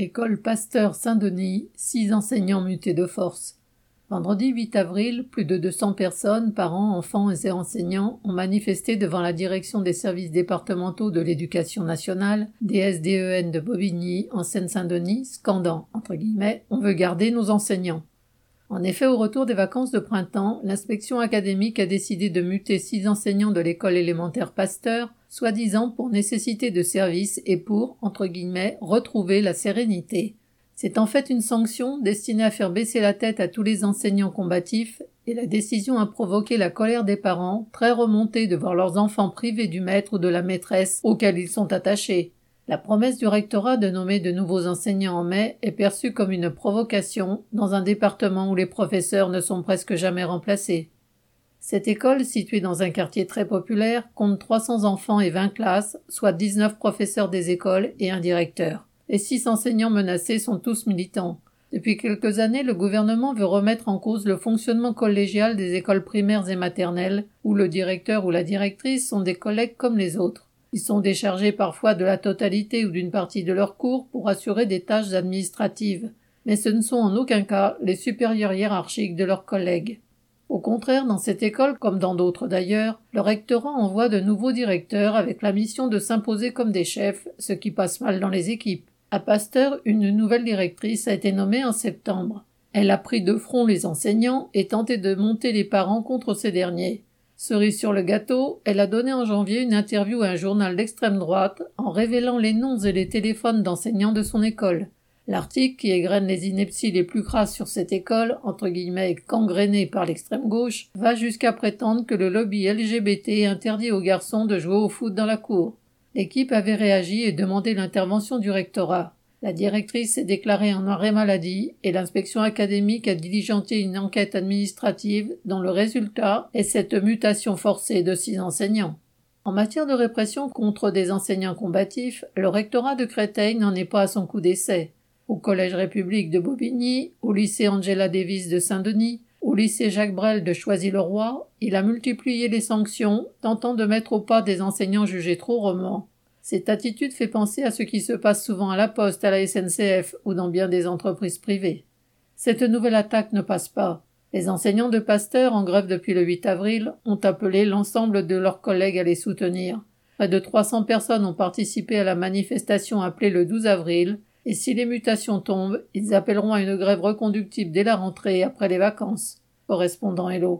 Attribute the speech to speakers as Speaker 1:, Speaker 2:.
Speaker 1: École Pasteur Saint-Denis, six enseignants mutés de force. Vendredi 8 avril, plus de 200 personnes, parents, enfants et enseignants, ont manifesté devant la direction des services départementaux de l'éducation nationale, DSDEN de Bobigny, en Seine-Saint-Denis, scandant, entre guillemets, on veut garder nos enseignants. En effet, au retour des vacances de printemps, l'inspection académique a décidé de muter six enseignants de l'école élémentaire Pasteur, soi-disant pour nécessité de service et pour, entre guillemets, retrouver la sérénité. C'est en fait une sanction destinée à faire baisser la tête à tous les enseignants combatifs, et la décision a provoqué la colère des parents, très remontés de voir leurs enfants privés du maître ou de la maîtresse auxquels ils sont attachés. La promesse du rectorat de nommer de nouveaux enseignants en mai est perçue comme une provocation dans un département où les professeurs ne sont presque jamais remplacés. Cette école, située dans un quartier très populaire, compte 300 enfants et 20 classes, soit 19 professeurs des écoles et un directeur. Les six enseignants menacés sont tous militants. Depuis quelques années, le gouvernement veut remettre en cause le fonctionnement collégial des écoles primaires et maternelles, où le directeur ou la directrice sont des collègues comme les autres. Ils sont déchargés parfois de la totalité ou d'une partie de leurs cours pour assurer des tâches administratives, mais ce ne sont en aucun cas les supérieurs hiérarchiques de leurs collègues. Au contraire, dans cette école, comme dans d'autres d'ailleurs, le rectorat envoie de nouveaux directeurs avec la mission de s'imposer comme des chefs, ce qui passe mal dans les équipes. À Pasteur, une nouvelle directrice a été nommée en septembre. Elle a pris de front les enseignants et tenté de monter les parents contre ces derniers. Cerise sur le gâteau, elle a donné en janvier une interview à un journal d'extrême droite en révélant les noms et les téléphones d'enseignants de son école. L'article, qui égrène les inepties les plus crasses sur cette école, entre guillemets gangrénée par l'extrême gauche, va jusqu'à prétendre que le lobby LGBT interdit aux garçons de jouer au foot dans la cour. L'équipe avait réagi et demandé l'intervention du rectorat. La directrice s'est déclarée en arrêt maladie et l'inspection académique a diligenté une enquête administrative dont le résultat est cette mutation forcée de six enseignants. En matière de répression contre des enseignants combatifs, le rectorat de Créteil n'en est pas à son coup d'essai. Au Collège République de Bobigny, au lycée Angela Davis de Saint-Denis, au lycée Jacques Brel de Choisy-le-Roi, il a multiplié les sanctions, tentant de mettre au pas des enseignants jugés trop romans. Cette attitude fait penser à ce qui se passe souvent à la Poste, à la SNCF ou dans bien des entreprises privées. Cette nouvelle attaque ne passe pas. Les enseignants de Pasteur, en grève depuis le 8 avril, ont appelé l'ensemble de leurs collègues à les soutenir. Près de 300 personnes ont participé à la manifestation appelée le 12 avril, et si les mutations tombent, ils appelleront à une grève reconductible dès la rentrée après les vacances. Correspondant Hello.